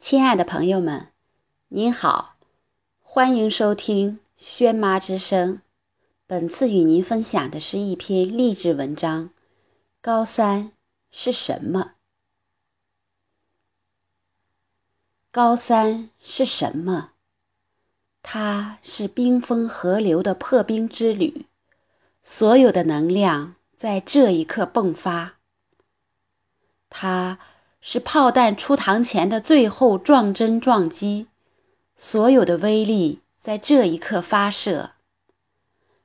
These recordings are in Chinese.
亲爱的朋友们，您好，欢迎收听轩妈之声。本次与您分享的是一篇励志文章。高三是什么？高三是什么？它是冰封河流的破冰之旅，所有的能量在这一刻迸发。它。是炮弹出膛前的最后撞针撞击，所有的威力在这一刻发射。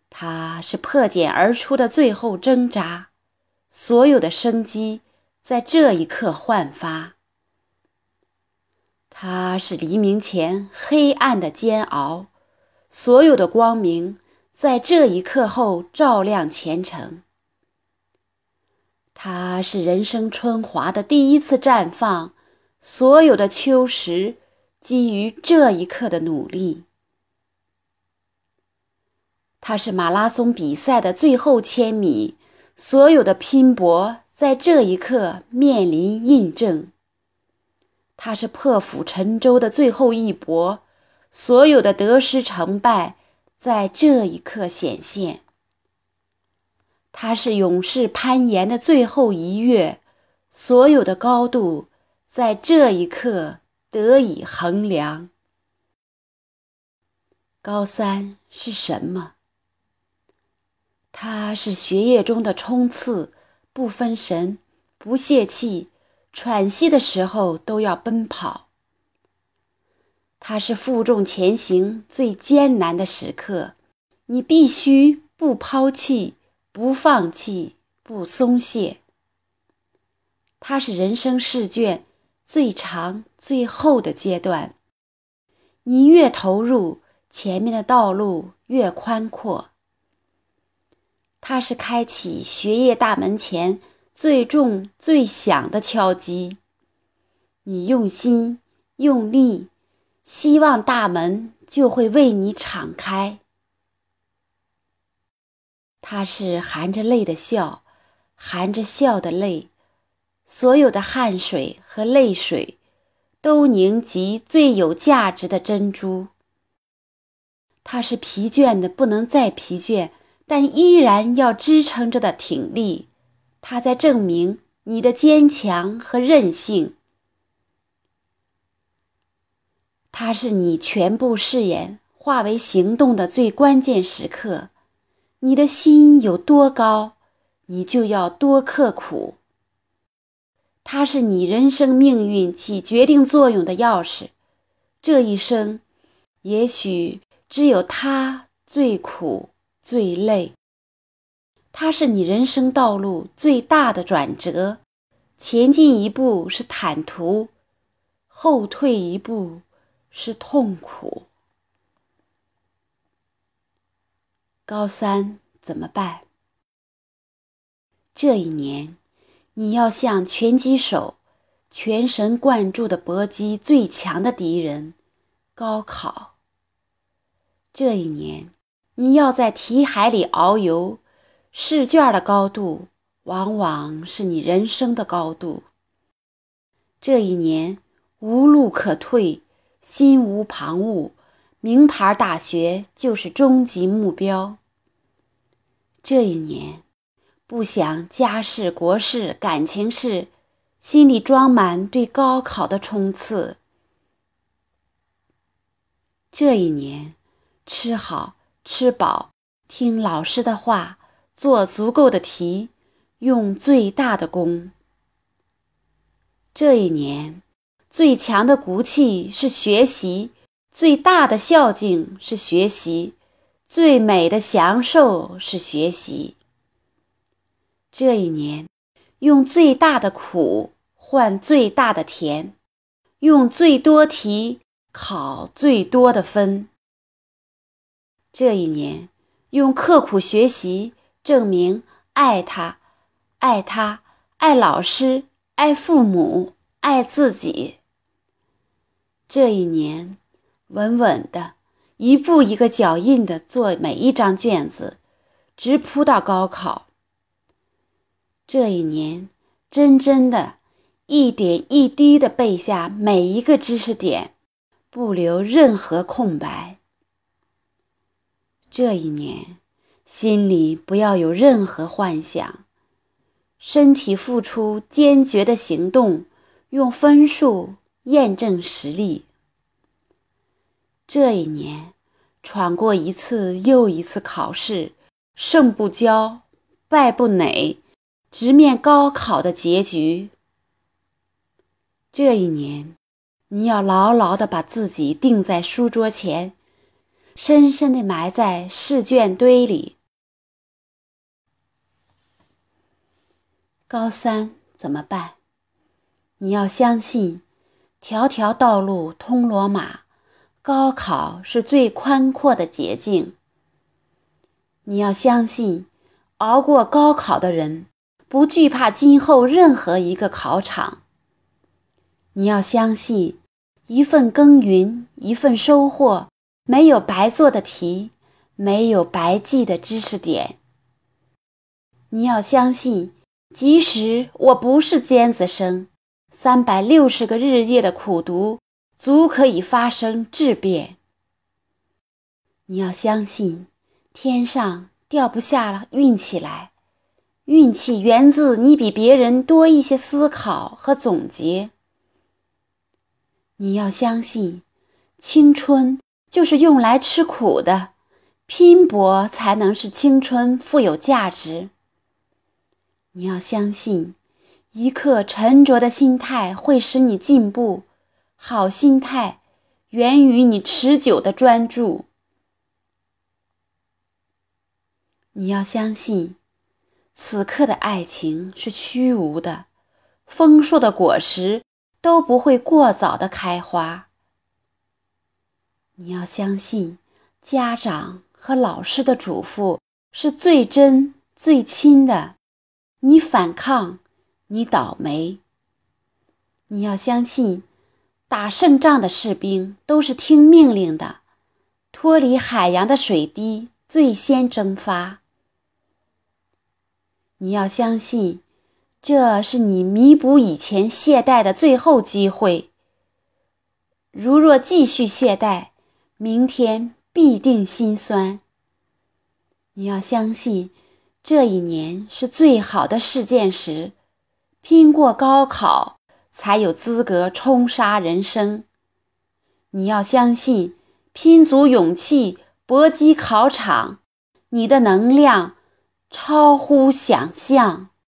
它是破茧而出的最后挣扎，所有的生机在这一刻焕发。它是黎明前黑暗的煎熬，所有的光明在这一刻后照亮前程。它是人生春华的第一次绽放，所有的秋实基于这一刻的努力。它是马拉松比赛的最后千米，所有的拼搏在这一刻面临印证。它是破釜沉舟的最后一搏，所有的得失成败在这一刻显现。它是勇士攀岩的最后一跃，所有的高度在这一刻得以衡量。高三是什么？它是学业中的冲刺，不分神，不泄气，喘息的时候都要奔跑。它是负重前行最艰难的时刻，你必须不抛弃。不放弃，不松懈。它是人生试卷最长、最后的阶段。你越投入，前面的道路越宽阔。它是开启学业大门前最重、最响的敲击。你用心、用力，希望大门就会为你敞开。他是含着泪的笑，含着笑的泪，所有的汗水和泪水都凝集最有价值的珍珠。他是疲倦的不能再疲倦，但依然要支撑着的挺力。他在证明你的坚强和韧性。他是你全部誓言化为行动的最关键时刻。你的心有多高，你就要多刻苦。它是你人生命运起决定作用的钥匙。这一生，也许只有它最苦最累。它是你人生道路最大的转折。前进一步是坦途，后退一步是痛苦。高三怎么办？这一年，你要像拳击手，全神贯注的搏击最强的敌人——高考。这一年，你要在题海里遨游，试卷的高度往往是你人生的高度。这一年，无路可退，心无旁骛。名牌大学就是终极目标。这一年，不想家事、国事、感情事，心里装满对高考的冲刺。这一年，吃好吃饱，听老师的话，做足够的题，用最大的功。这一年，最强的骨气是学习。最大的孝敬是学习，最美的享受是学习。这一年，用最大的苦换最大的甜，用最多题考最多的分。这一年，用刻苦学习证明爱他，爱他，爱老师，爱父母，爱自己。这一年。稳稳的，一步一个脚印的做每一张卷子，直扑到高考。这一年，真真的，一点一滴的背下每一个知识点，不留任何空白。这一年，心里不要有任何幻想，身体付出坚决的行动，用分数验证实力。这一年，闯过一次又一次考试，胜不骄，败不馁，直面高考的结局。这一年，你要牢牢地把自己定在书桌前，深深地埋在试卷堆里。高三怎么办？你要相信，条条道路通罗马，高考是最宽阔的捷径。你要相信，熬过高考的人，不惧怕今后任何一个考场。你要相信，一份耕耘，一份收获，没有白做的题，没有白记的知识点。你要相信，即使我不是尖子生，三百六十个日夜的苦读，足可以发生质变。你要相信，天上掉不下了运气来，运气源自你比别人多一些思考和总结。你要相信，青春就是用来吃苦的，拼搏才能使青春富有价值。你要相信，一颗沉着的心态会使你进步，好心态源于你持久的专注。你要相信，此刻的爱情是虚无的，丰硕的果实。都不会过早的开花。你要相信，家长和老师的嘱咐是最真最亲的。你反抗，你倒霉。你要相信，打胜仗的士兵都是听命令的。脱离海洋的水滴最先蒸发。你要相信。这是你弥补以前懈怠的最后机会。如若继续懈怠，明天必定心酸。你要相信，这一年是最好的试剑时，拼过高考，才有资格冲杀人生。你要相信，拼足勇气搏击考场，你的能量超乎想象。